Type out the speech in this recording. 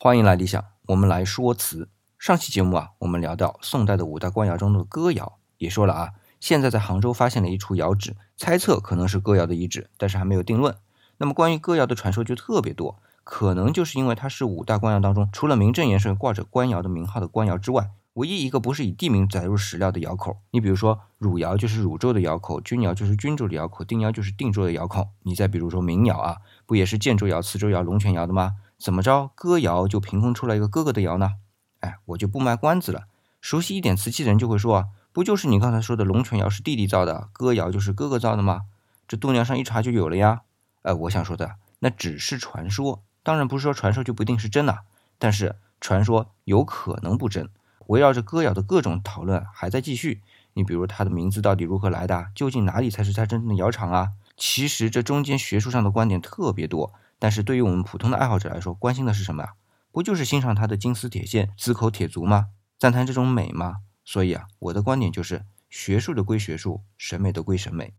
欢迎来理想，我们来说词。上期节目啊，我们聊到宋代的五大官窑中的哥窑，也说了啊，现在在杭州发现了一处窑址，猜测可能是哥窑的遗址，但是还没有定论。那么关于哥窑的传说就特别多，可能就是因为它是五大官窑当中除了名正言顺挂着官窑的名号的官窑之外，唯一一个不是以地名载入史料的窑口。你比如说汝窑就是汝州的窑口，钧窑就是钧州的窑口，定窑就是定州的窑口。你再比如说明窑啊，不也是建州窑、磁州窑、龙泉窑的吗？怎么着，歌窑就凭空出来一个哥哥的窑呢？哎，我就不卖关子了。熟悉一点瓷器的人就会说啊，不就是你刚才说的龙泉窑是弟弟造的，歌窑就是哥哥造的吗？这度娘上一查就有了呀。呃，我想说的那只是传说，当然不是说传说就不一定是真的，但是传说有可能不真。围绕着歌窑的各种讨论还在继续。你比如它的名字到底如何来的？究竟哪里才是它真正的窑厂啊？其实这中间学术上的观点特别多。但是对于我们普通的爱好者来说，关心的是什么啊？不就是欣赏它的金丝铁线、紫口铁足吗？赞叹这种美吗？所以啊，我的观点就是，学术的归学术，审美的归审美。